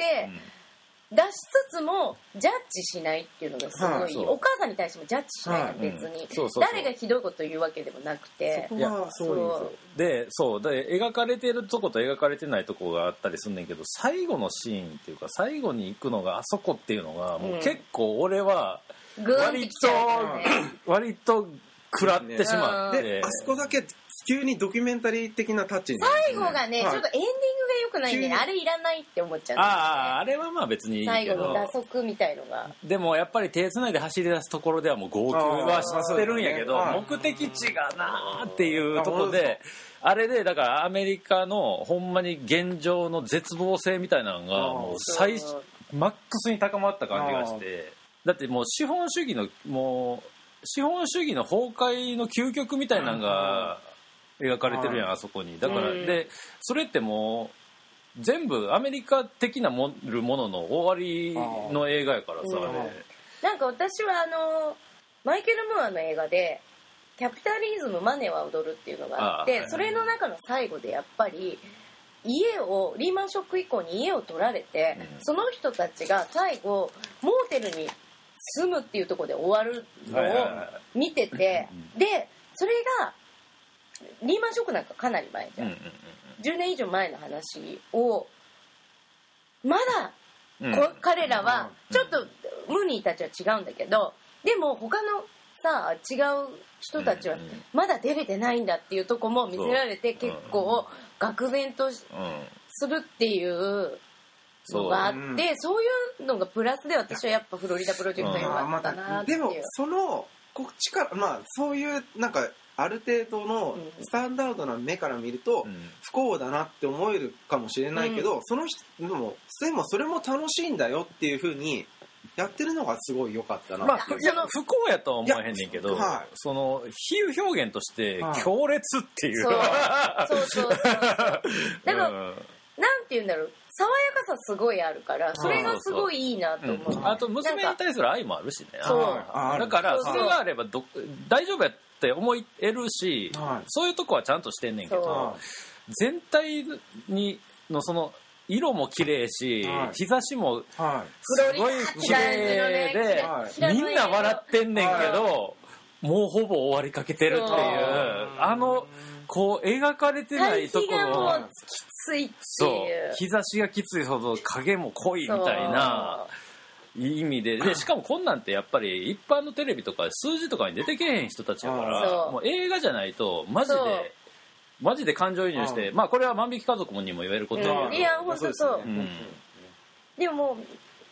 出しつつもジャッジしないっていうのがすごい、はいお母さんに対してもジャッジしないの、はい。別に、うんそうそうそう。誰がひどいこと言うわけでもなくて。そこはそうでそう。で描かれてるとこと描かれてないとこがあったりすんねんけど最後のシーンっていうか最後に行くのがあそこっていうのがもう結構俺はグーンってきちゃうからね割と食らってしまって、であそこだけ急にドキュメンタリー的なタッチになるんですよ最後がね、はい。ちょっとエンディングが良くないんで、ね、あれいらないって思っちゃう。んああだよあれはまあ別にいいね、最けど。後の打足みたいのが。でもやっぱり手つないで走り出すところではもう号泣はしてるんやけど、あー目的地がなーっていうところであれでだからアメリカのほんまに現状の絶望性みたいなのがもう最マックスに高まった感じがして。だってもう資本主義のもう資本主義の崩壊の究極みたいなのが描かれてるやんあそこに。だからうん。でそれってもう全部アメリカ的なもるものの終わりの映画やからさうん。なんか私はあのマイケル・ムーアの映画で「キャピタリズムマネーは踊る」っていうのがあってそれの中の最後でやっぱり家をリーマンショック以降に家を取られて、うん。その人たちが最後モーテルに住むっていうところで終わるのをは見ててうでそれがリーマンショックなんかかなり前じゃん、うん10年以上前の話をまだこ彼らはうんちょっとムーニーたちは違うんだけどでも他のさ違う人たちはまだ出れてないんだっていうとこも見せられて結構愕然とすうん。るっていうのがあってそういうのがプラスで私はやっぱフロリダプロジェクト良あーまかったなっていう。でもそのこっちからまあそういうなんかある程度のうん。スタンダードな目から見るとうん。不幸だなって思えるかもしれないけど、その人でもでもそれも楽しいんだよっていうふうにやってるのがすごい良かったなまあ、不幸やとは思わへんねんけど、はい。その比喩表現としてはい。強烈っていう、そう。<laughs> そうそうそうだからうん。なんて言うんだろう爽やかさすごいあるからそれがすごいいいなと思う、うん。あと娘に対する愛もあるしね。そう。だからそれがあればど大丈夫やって思えるし、はい。そういうとこはちゃんとしてんねんけそど全体にのその色も綺麗し、はい。日差しもすごい綺麗ではい。みんな笑ってんねんけど、もうほぼ終わりかけてるっていうあのこう描かれてないところついってそう。いう。日差しがきついほど影も濃いみたいな意味で。でしかもこんなんてやっぱり一般のテレビとか数字とかに出てけへん人たちやからもう映画じゃないとマジでマジで感情移入してまあこれは万引き家族にも言えることいや本当そう。うん。でも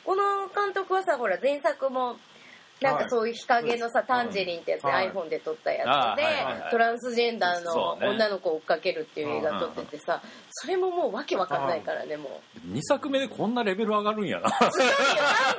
この監督はさほら前作もなんかそういう日陰のさ、タンジェリンってやつではい。iPhone で撮ったやつで、トランスジェンダーの女の子を追っかけるっていう映画撮っててさ、それももうわけわかんないからね、もう。2作目でこんなレベル上がるんやな。すごいよ、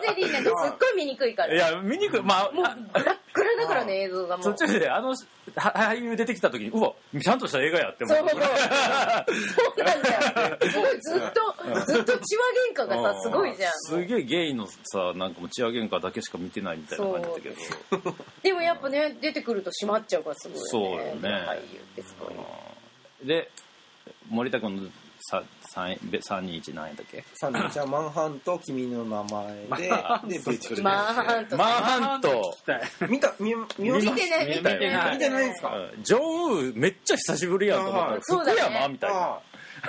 タンジェリンなんかすっごい見にくいから。いや見にくい。まあもうグラッグラだからね、映像がもう。途中であのは俳優出てきた時にうわちゃんとした映画やってそう思そうそうなんだよ。すごいずっと、ずっと血話喧嘩がさ、すごいじゃん。すげえゲイのさなんかもう血話喧嘩だけしか見てないみたいな感じだけど。でもやっぱね、出てくると閉まっちゃうからすごいよね。そうよね。俳優ってすごい。ね。で森田君のさ三三二一何円だっけ？さんじゃあマンハンと君の名前で、で、ビューティフルマンハントマンハント見た、見、見ま見てない、見てない。見てない。んすか？うん。ジョンウーめっちゃ久しぶりやんと思った。らあーそうだね福山みたいな。あ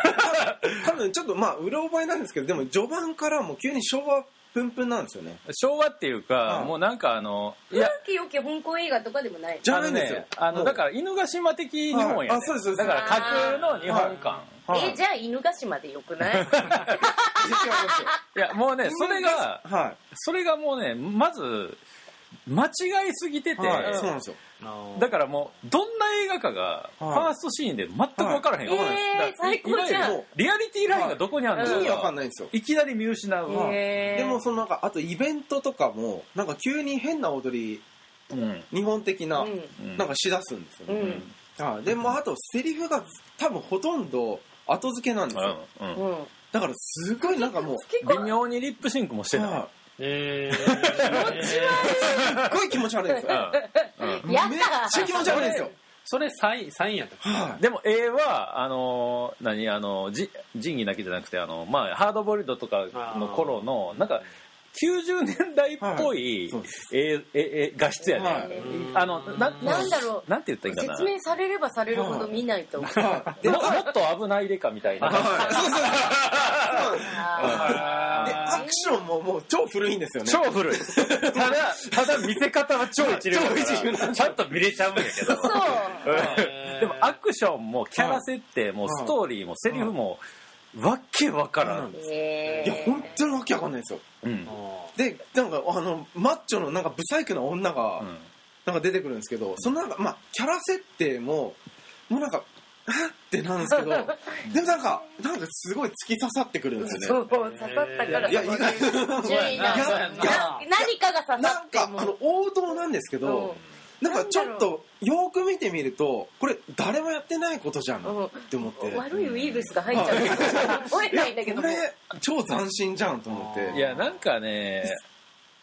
あ多分ちょっとまあ、うろ覚えなんですけど、でも序盤からもう急に昭和プンプンなんですよね。昭和っていうかうんもうなんかあのいや古き良き香港映画とかでもない。じゃないんですよ。あのねあのだから犬ヶ島的日本やねはい。あそうですそうです。だから架空の日本館はい。え、じゃあ犬ヶ島でよくない？<laughs> いやもうねそれがはそれがもうねまず間違いすぎてい。て、はい、そうなんですよ。だからもうどんな映画かがファーストシーンで全く分からへん。よ、はいえーだから最高じゃん。リアリティラインがどこにあるのか。はい。意味わかんがないんですよ。いきなり見失う、でもそのなんか、あとイベントとかも、なんか急に変な踊り、うん。日本的な、うん。うん。なんかしだすんですようね。ん。はい。でもあとセリフが多分ほとんど後付けなんですよ。うんうん。うん。だからすごいなんかもう、微妙にリップシンクもしてない、はえー、い。すっごい気持ち悪いんですよ。うんうん。やめっだちゃ気持ち悪いんですよ。それサインサインやったはでも A はあのー何？あのじ仁義なきじゃなくてあの、まあ、ハードボイルドとかの頃のなんか90年代っぽいそうえええ画質やね、はい。あのななんだろう。なんて言ったらいいかな。説明されればされるほど見ないと。思う。はい。で <laughs> ももっと危ないでかみたいな、アクションももう超古いんですよね。超古い。ただただ見せ方は超一流ちゃんと見れちゃうんやけど。そう。でもアクションもキャラ設定もストーリーもセリフもわけわからん、えいや本当にわけわかんないんですよ。うん。でなんかあのマッチョのなんかブサイクな女がうん。なんか出てくるんですけど、そのなんかまあキャラ設定ももうなんかあってなんですけど、<laughs> でもなんかなんかすごい突き刺さってくるんですよね。そう、刺さったから。いや意外順位なんだそうやなな何かが刺なんかさっても。あの王道なんですけど、なんかちょっとよく見てみるとこれ誰もやってないことじゃん。うん。って思って。悪いウイルスが入っちゃう <laughs> 覚えないんだけども。これ超斬新じゃんと思って。いやなんかね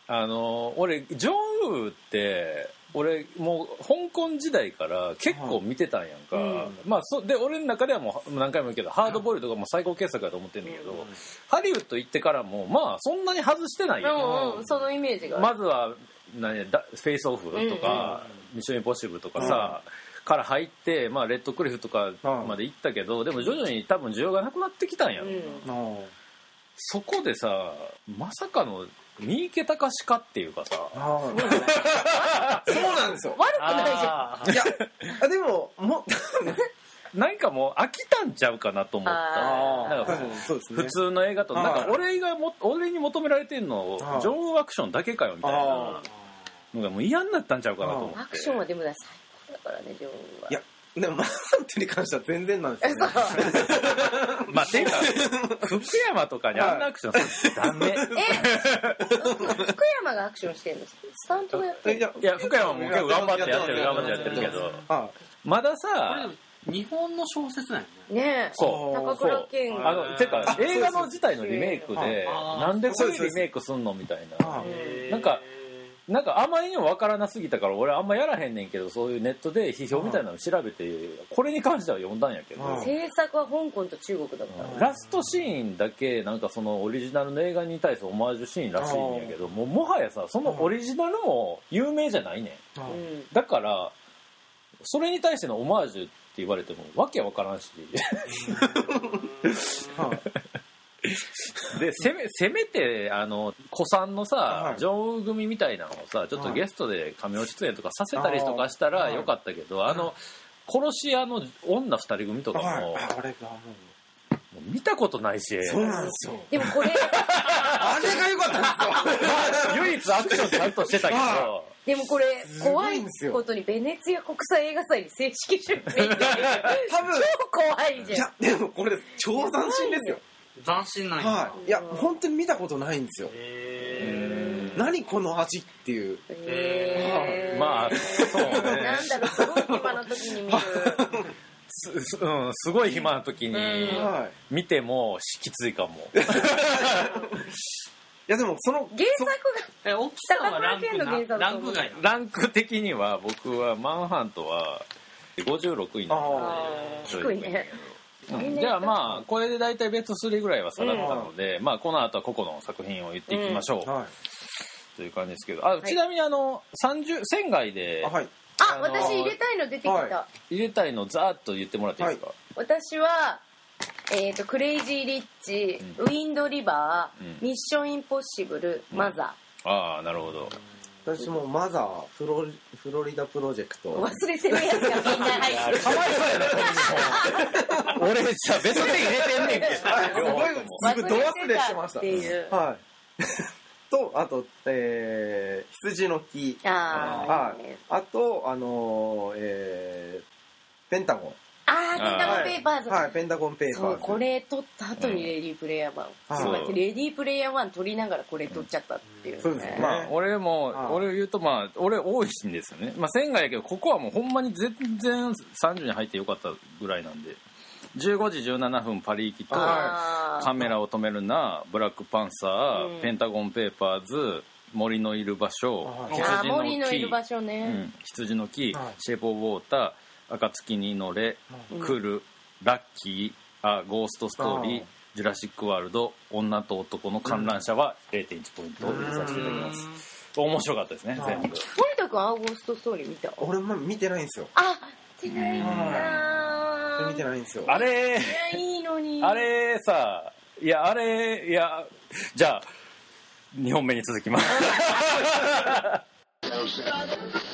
あの俺ジョン・ウーって俺もう香港時代から結構見てたんやんか、うん。まあそで俺の中ではもう何回も言うけどハードボイルドがもう最高傑作だと思ってるんだけど、ハリウッド行ってからもまあそんなに外してないよ、うんうん。そのイメージがまずは何やだフェイスオフとか、ミッションインポッシブルとかさ、から入って、まあ、レッドクリフとかまで行ったけど、でも徐々に多分需要がなくなってきたんやろ、うん。あそこでさまさかの三池隆かっていうかさ。あ <laughs> そうなんですよ。悪くないじゃん。いや、あでも、も、<laughs> なんかもう飽きたんちゃうかなと思った。なんかそうですね。普通の映画とはいなんか俺がも俺に求められてんのはい。ジョン・アクションだけかよみたいな。あのがもう嫌になったんちゃうかなと思って。アクションはでも最高だからねジョンはいや、でも、マントに関しては全然なんですよ、ね。<laughs> まあていうか福山とかにあんなアクションするのダメ。え福山がアクションしてるんですか？スタントがやってる。いや、いや福山も結構頑張ってやってる頑張ってやってるけど。あまださ日本の小説なんやね。ねえ。そう。高倉健。あのてかあ映画の自体のリメイクであなんでこれリメイクすんのみたいな。なんかなんかあまりにもわからなすぎたから俺あんまやらへんねんけどそういうネットで批評みたいなの調べてこれに関しては読んだんやけど。うん。制作は香港と中国だったラストシーンだけなんかそのオリジナルの映画に対するオマージュシーンらしいんやけどもうもはやさそのオリジナルも有名じゃないねん。うん。だからそれに対してのオマージュって言われてもわけわからんし <laughs> で <laughs> せめせめてあの古参のさ、はい。ジョンウ組みたいなのをさちょっとゲストで仮名出演とかさせたりとかしたらはい。よかったけど、あの殺し屋の女二人組とかも、はい。あれがももう見たことないし。そうなんですよ。でもこれ <laughs> あれが良かったんですよ。<laughs> 唯一アクションちゃんとしてたけど。はでもこれ怖いいんですよ。ことにベネツィア国際映画祭に正式出品超多分。怖いじゃん。いやでもこれ超斬新ですよ斬新なんや。はい。いや本当に見たことないんですよ。へ何この味っていう。へー。まあそうね。なんだろうすごい暇な時に見る。すすうん、すごい暇な時に見てもきついかも。<laughs> いやでもその原作がえ大きさはランクランク外ランク的には僕はマンハントは56位なのあ低いねうん。じゃあまあこれで大体ベスト3ぐらいは下がったので、まあこの後は個々の作品を言っていきましょう、あはい。という感じですけど。あちなみにあの30仙外であはい。あ、あのー私入れたいの出てきた、は入れたいのざーっと言ってもらっていいですか、私はえっ、とクレイジー・リッチ、ウィンド・リバー、うん。ミッション・インポッシブル、うん。マザああなるほど私もマザーフロリフロリダプロジェクート。忘れてるやつがみんな入ってる。かわいそうやな俺さベスト10入れてんねんけど。はいすごいすぐど忘れしてました。っていう。は <laughs> いとあとえー羊の木。あー、はい。あとあのーえーペンタゴンあーペンタゴンペーパーズ、はい。ペンタゴンペーパーズ。そうこれ撮った後にレディープレイヤー1、はい。そうだってレディープレイヤー1撮りながらこれ撮っちゃったっていうね、そうですね。まあ俺もはい。俺言うとまあ俺多いんですよね。まあ仙外やけどここはもうほんまに全然30に入ってよかったぐらいなんで。15時17分パリ行きとカメラを止めるなブラックパンサー、うん。ペンタゴンペーパーズ森のいる場所はい。羊の木。森のいる場所ね、うん、羊の木、はい。シェイプ・オブ・ウォーター暁に乗れ、うん。来るラッキーあゴーストストーリージュラシック・ワールド女と男の観覧車は0.1ポイントを入れさせていただきます、面白かったですね全部。森田君アーゴーストストーリー見た？俺も見てないんですよ。あ見てないん。だ見てないんですよあれいやいいのに。あれさいやあれいやじゃあ2本目に続きます <laughs>